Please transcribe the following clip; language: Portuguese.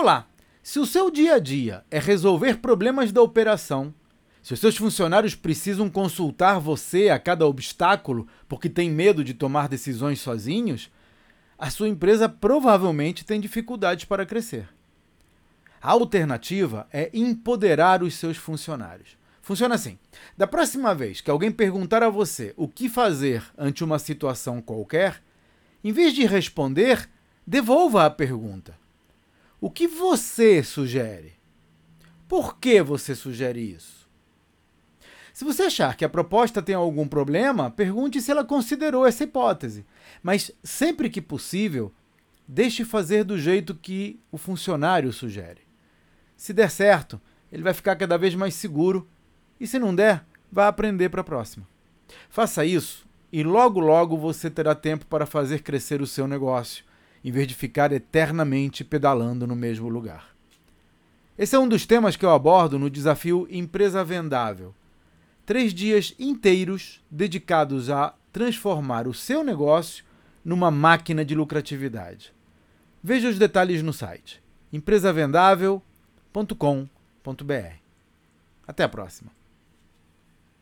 Olá! Se o seu dia a dia é resolver problemas da operação, se os seus funcionários precisam consultar você a cada obstáculo porque tem medo de tomar decisões sozinhos, a sua empresa provavelmente tem dificuldades para crescer. A alternativa é empoderar os seus funcionários. Funciona assim: da próxima vez que alguém perguntar a você o que fazer ante uma situação qualquer, em vez de responder, devolva a pergunta. O que você sugere? Por que você sugere isso? Se você achar que a proposta tem algum problema, pergunte se ela considerou essa hipótese. Mas sempre que possível, deixe fazer do jeito que o funcionário sugere. Se der certo, ele vai ficar cada vez mais seguro e se não der, vai aprender para a próxima. Faça isso e logo logo você terá tempo para fazer crescer o seu negócio, em vez de ficar eternamente pedalando no mesmo lugar. Esse é um dos temas que eu abordo no desafio Empresa Vendável três dias inteiros dedicados a transformar o seu negócio numa máquina de lucratividade. Veja os detalhes no site empresavendável.com.br. Até a próxima!